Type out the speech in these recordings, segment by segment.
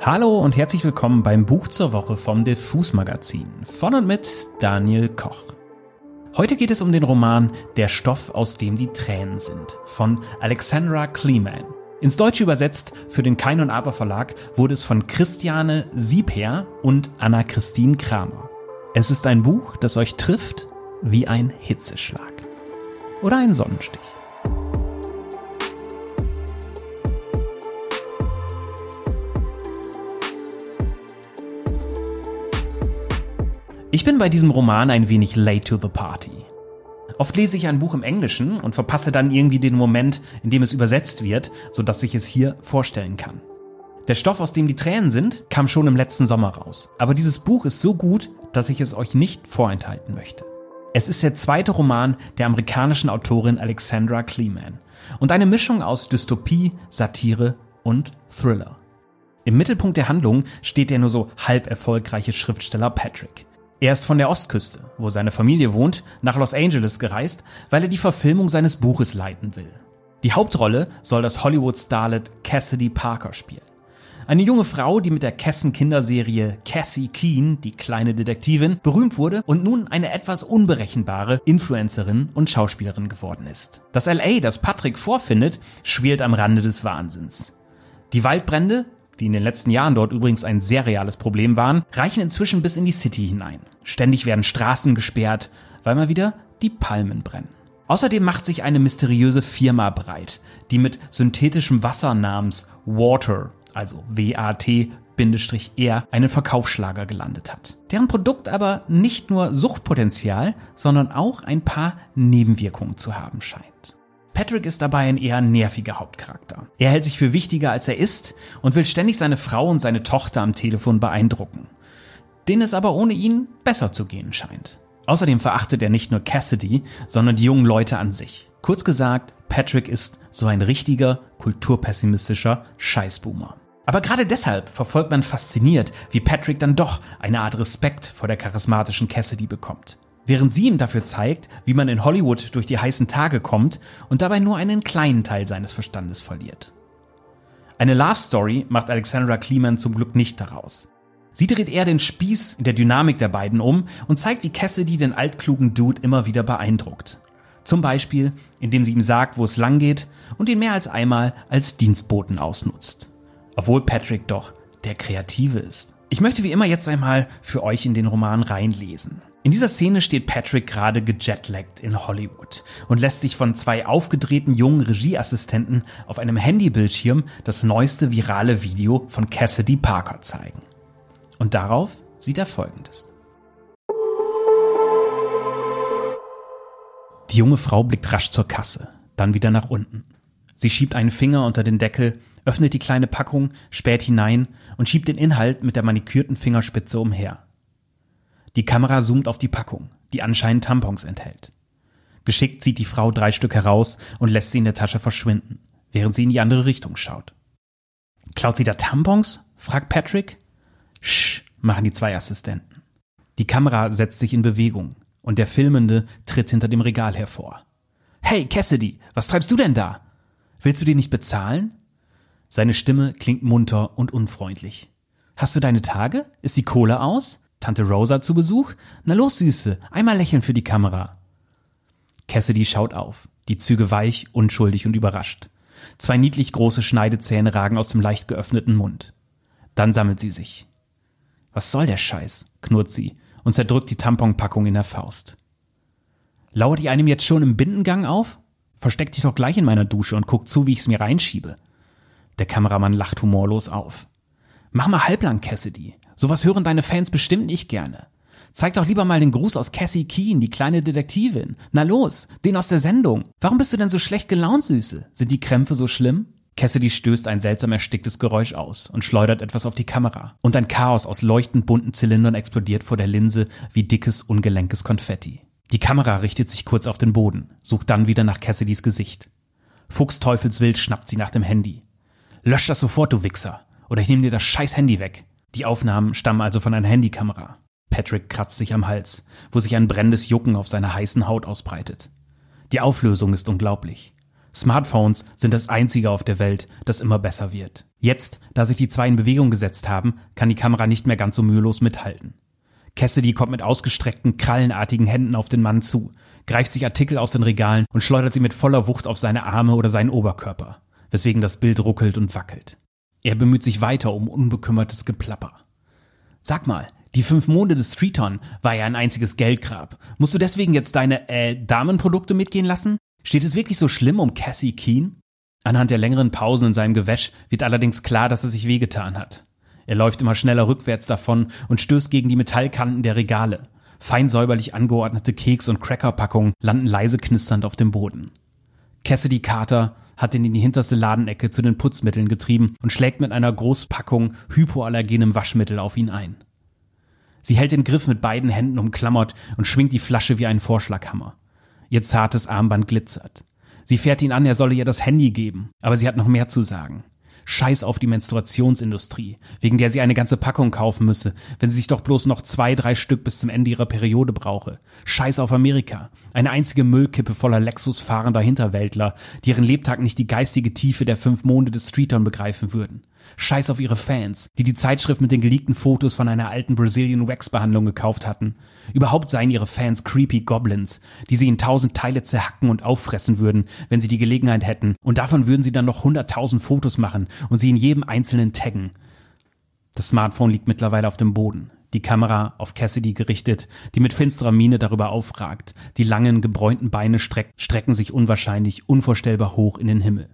Hallo und herzlich willkommen beim Buch zur Woche vom Diffus Magazin von und mit Daniel Koch. Heute geht es um den Roman Der Stoff, aus dem die Tränen sind von Alexandra Kleeman. Ins Deutsche übersetzt für den Kein und Aber Verlag wurde es von Christiane Siebherr und Anna-Christine Kramer. Es ist ein Buch, das euch trifft wie ein Hitzeschlag. Oder ein Sonnenstich. Ich bin bei diesem Roman ein wenig late to the party. Oft lese ich ein Buch im Englischen und verpasse dann irgendwie den Moment, in dem es übersetzt wird, sodass ich es hier vorstellen kann. Der Stoff, aus dem die Tränen sind, kam schon im letzten Sommer raus. Aber dieses Buch ist so gut, dass ich es euch nicht vorenthalten möchte. Es ist der zweite Roman der amerikanischen Autorin Alexandra Kleeman und eine Mischung aus Dystopie, Satire und Thriller. Im Mittelpunkt der Handlung steht der nur so halb erfolgreiche Schriftsteller Patrick. Er ist von der Ostküste, wo seine Familie wohnt, nach Los Angeles gereist, weil er die Verfilmung seines Buches leiten will. Die Hauptrolle soll das Hollywood-Starlet Cassidy Parker spielen. Eine junge Frau, die mit der Kessen-Kinderserie Cassie Keen, die kleine Detektivin, berühmt wurde und nun eine etwas unberechenbare Influencerin und Schauspielerin geworden ist. Das LA, das Patrick vorfindet, schwelt am Rande des Wahnsinns. Die Waldbrände, die in den letzten Jahren dort übrigens ein sehr reales Problem waren, reichen inzwischen bis in die City hinein. Ständig werden Straßen gesperrt, weil mal wieder die Palmen brennen. Außerdem macht sich eine mysteriöse Firma breit, die mit synthetischem Wasser namens Water, also W-A-T, R einen Verkaufsschlager gelandet hat. Deren Produkt aber nicht nur Suchtpotenzial, sondern auch ein paar Nebenwirkungen zu haben scheint. Patrick ist dabei ein eher nerviger Hauptcharakter. Er hält sich für wichtiger als er ist und will ständig seine Frau und seine Tochter am Telefon beeindrucken. Denen es aber ohne ihn besser zu gehen scheint. Außerdem verachtet er nicht nur Cassidy, sondern die jungen Leute an sich. Kurz gesagt, Patrick ist so ein richtiger, kulturpessimistischer Scheißboomer. Aber gerade deshalb verfolgt man fasziniert, wie Patrick dann doch eine Art Respekt vor der charismatischen Cassidy bekommt während sie ihm dafür zeigt, wie man in Hollywood durch die heißen Tage kommt und dabei nur einen kleinen Teil seines Verstandes verliert. Eine Love Story macht Alexandra Kleeman zum Glück nicht daraus. Sie dreht eher den Spieß in der Dynamik der beiden um und zeigt, wie Cassidy den altklugen Dude immer wieder beeindruckt. Zum Beispiel, indem sie ihm sagt, wo es lang geht und ihn mehr als einmal als Dienstboten ausnutzt. Obwohl Patrick doch der Kreative ist. Ich möchte wie immer jetzt einmal für euch in den Roman reinlesen. In dieser Szene steht Patrick gerade gejetlaggt in Hollywood und lässt sich von zwei aufgedrehten jungen Regieassistenten auf einem Handybildschirm das neueste virale Video von Cassidy Parker zeigen. Und darauf sieht er folgendes. Die junge Frau blickt rasch zur Kasse, dann wieder nach unten. Sie schiebt einen Finger unter den Deckel, öffnet die kleine Packung, späht hinein und schiebt den Inhalt mit der manikürten Fingerspitze umher. Die Kamera zoomt auf die Packung, die anscheinend Tampons enthält. Geschickt zieht die Frau drei Stück heraus und lässt sie in der Tasche verschwinden, während sie in die andere Richtung schaut. Klaut sie da Tampons? fragt Patrick. Sch, machen die zwei Assistenten. Die Kamera setzt sich in Bewegung und der Filmende tritt hinter dem Regal hervor. Hey, Cassidy, was treibst du denn da? Willst du die nicht bezahlen? Seine Stimme klingt munter und unfreundlich. Hast du deine Tage? Ist die Kohle aus? Tante Rosa zu Besuch? Na los, Süße, einmal lächeln für die Kamera. Cassidy schaut auf, die Züge weich, unschuldig und überrascht. Zwei niedlich große Schneidezähne ragen aus dem leicht geöffneten Mund. Dann sammelt sie sich. Was soll der Scheiß? knurrt sie und zerdrückt die Tamponpackung in der Faust. Lauert ihr einem jetzt schon im Bindengang auf? Versteck dich doch gleich in meiner Dusche und guck zu, wie ich's mir reinschiebe. Der Kameramann lacht humorlos auf. Mach mal halblang, Cassidy. Sowas hören deine Fans bestimmt nicht gerne. Zeig doch lieber mal den Gruß aus Cassie Keen, die kleine Detektivin. Na los, den aus der Sendung. Warum bist du denn so schlecht gelaunt, Süße? Sind die Krämpfe so schlimm? Cassidy stößt ein seltsam ersticktes Geräusch aus und schleudert etwas auf die Kamera. Und ein Chaos aus leuchtend bunten Zylindern explodiert vor der Linse wie dickes, ungelenkes Konfetti. Die Kamera richtet sich kurz auf den Boden, sucht dann wieder nach Cassidys Gesicht. Fuchsteufelswild schnappt sie nach dem Handy. Lösch das sofort, du Wichser, oder ich nehme dir das scheiß Handy weg. Die Aufnahmen stammen also von einer Handykamera. Patrick kratzt sich am Hals, wo sich ein brennendes Jucken auf seiner heißen Haut ausbreitet. Die Auflösung ist unglaublich. Smartphones sind das einzige auf der Welt, das immer besser wird. Jetzt, da sich die zwei in Bewegung gesetzt haben, kann die Kamera nicht mehr ganz so mühelos mithalten. Cassidy kommt mit ausgestreckten, krallenartigen Händen auf den Mann zu, greift sich Artikel aus den Regalen und schleudert sie mit voller Wucht auf seine Arme oder seinen Oberkörper, weswegen das Bild ruckelt und wackelt. Er bemüht sich weiter um unbekümmertes Geplapper. Sag mal, die fünf Monde des Streeton war ja ein einziges Geldgrab. Musst du deswegen jetzt deine, äh, Damenprodukte mitgehen lassen? Steht es wirklich so schlimm um Cassie Keen? Anhand der längeren Pausen in seinem Gewäsch wird allerdings klar, dass er sich wehgetan hat. Er läuft immer schneller rückwärts davon und stößt gegen die Metallkanten der Regale. Fein säuberlich angeordnete Keks- und Crackerpackungen landen leise knisternd auf dem Boden. Cassidy Carter hat ihn in die hinterste Ladenecke zu den Putzmitteln getrieben und schlägt mit einer Großpackung hypoallergenem Waschmittel auf ihn ein. Sie hält den Griff mit beiden Händen umklammert und schwingt die Flasche wie einen Vorschlaghammer. Ihr zartes Armband glitzert. Sie fährt ihn an, er solle ihr das Handy geben, aber sie hat noch mehr zu sagen. Scheiß auf die Menstruationsindustrie, wegen der sie eine ganze Packung kaufen müsse, wenn sie sich doch bloß noch zwei, drei Stück bis zum Ende ihrer Periode brauche. Scheiß auf Amerika, eine einzige Müllkippe voller Lexus fahrender Hinterwäldler, die ihren Lebtag nicht die geistige Tiefe der fünf Monde des Streetern begreifen würden. Scheiß auf ihre Fans, die die Zeitschrift mit den geleakten Fotos von einer alten Brazilian Wax Behandlung gekauft hatten. Überhaupt seien ihre Fans creepy Goblins, die sie in tausend Teile zerhacken und auffressen würden, wenn sie die Gelegenheit hätten. Und davon würden sie dann noch hunderttausend Fotos machen und sie in jedem einzelnen taggen. Das Smartphone liegt mittlerweile auf dem Boden. Die Kamera auf Cassidy gerichtet, die mit finsterer Miene darüber aufragt. Die langen, gebräunten Beine streck strecken sich unwahrscheinlich, unvorstellbar hoch in den Himmel.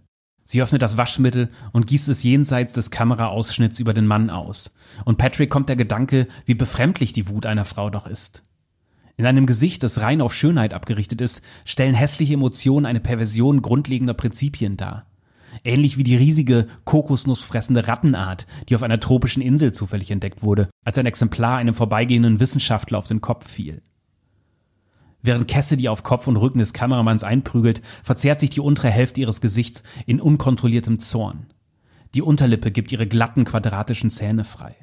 Sie öffnet das Waschmittel und gießt es jenseits des Kameraausschnitts über den Mann aus. Und Patrick kommt der Gedanke, wie befremdlich die Wut einer Frau doch ist. In einem Gesicht, das rein auf Schönheit abgerichtet ist, stellen hässliche Emotionen eine Perversion grundlegender Prinzipien dar. Ähnlich wie die riesige, kokosnussfressende Rattenart, die auf einer tropischen Insel zufällig entdeckt wurde, als ein Exemplar einem vorbeigehenden Wissenschaftler auf den Kopf fiel. Während Cassidy auf Kopf und Rücken des Kameramanns einprügelt, verzerrt sich die untere Hälfte ihres Gesichts in unkontrolliertem Zorn. Die Unterlippe gibt ihre glatten, quadratischen Zähne frei.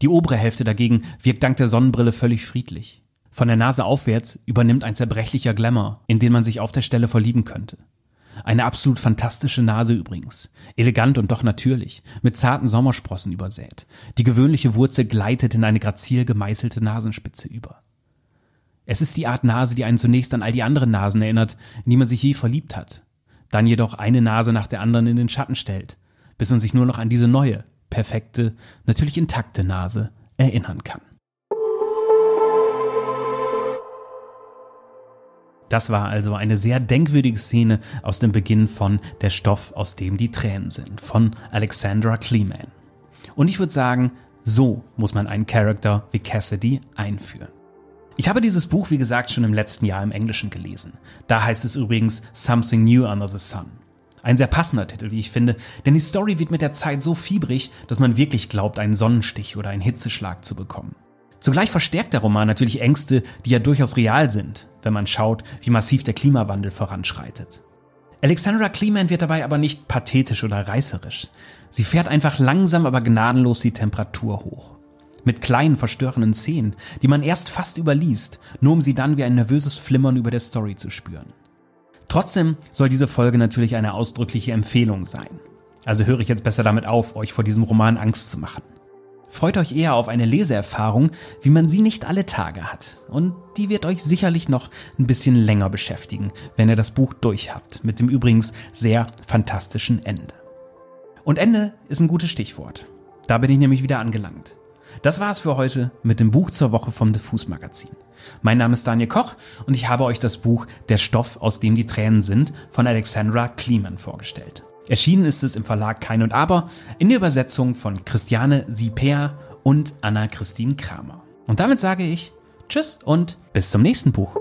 Die obere Hälfte dagegen wirkt dank der Sonnenbrille völlig friedlich. Von der Nase aufwärts übernimmt ein zerbrechlicher Glamour, in den man sich auf der Stelle verlieben könnte. Eine absolut fantastische Nase übrigens. Elegant und doch natürlich, mit zarten Sommersprossen übersät. Die gewöhnliche Wurzel gleitet in eine grazil gemeißelte Nasenspitze über. Es ist die Art Nase, die einen zunächst an all die anderen Nasen erinnert, in die man sich je verliebt hat, dann jedoch eine Nase nach der anderen in den Schatten stellt, bis man sich nur noch an diese neue, perfekte, natürlich intakte Nase erinnern kann. Das war also eine sehr denkwürdige Szene aus dem Beginn von Der Stoff, aus dem die Tränen sind, von Alexandra Kleeman. Und ich würde sagen, so muss man einen Charakter wie Cassidy einführen. Ich habe dieses Buch, wie gesagt, schon im letzten Jahr im Englischen gelesen. Da heißt es übrigens Something New Under the Sun. Ein sehr passender Titel, wie ich finde, denn die Story wird mit der Zeit so fiebrig, dass man wirklich glaubt, einen Sonnenstich oder einen Hitzeschlag zu bekommen. Zugleich verstärkt der Roman natürlich Ängste, die ja durchaus real sind, wenn man schaut, wie massiv der Klimawandel voranschreitet. Alexandra Kleeman wird dabei aber nicht pathetisch oder reißerisch. Sie fährt einfach langsam, aber gnadenlos die Temperatur hoch mit kleinen verstörenden Szenen, die man erst fast überliest, nur um sie dann wie ein nervöses Flimmern über der Story zu spüren. Trotzdem soll diese Folge natürlich eine ausdrückliche Empfehlung sein. Also höre ich jetzt besser damit auf, euch vor diesem Roman Angst zu machen. Freut euch eher auf eine Leseerfahrung, wie man sie nicht alle Tage hat. Und die wird euch sicherlich noch ein bisschen länger beschäftigen, wenn ihr das Buch durch habt, mit dem übrigens sehr fantastischen Ende. Und Ende ist ein gutes Stichwort. Da bin ich nämlich wieder angelangt. Das war es für heute mit dem Buch zur Woche vom Diffus Magazin. Mein Name ist Daniel Koch und ich habe euch das Buch Der Stoff, aus dem die Tränen sind von Alexandra Kleeman vorgestellt. Erschienen ist es im Verlag Kein und Aber in der Übersetzung von Christiane Sipea und Anna-Christine Kramer. Und damit sage ich Tschüss und bis zum nächsten Buch.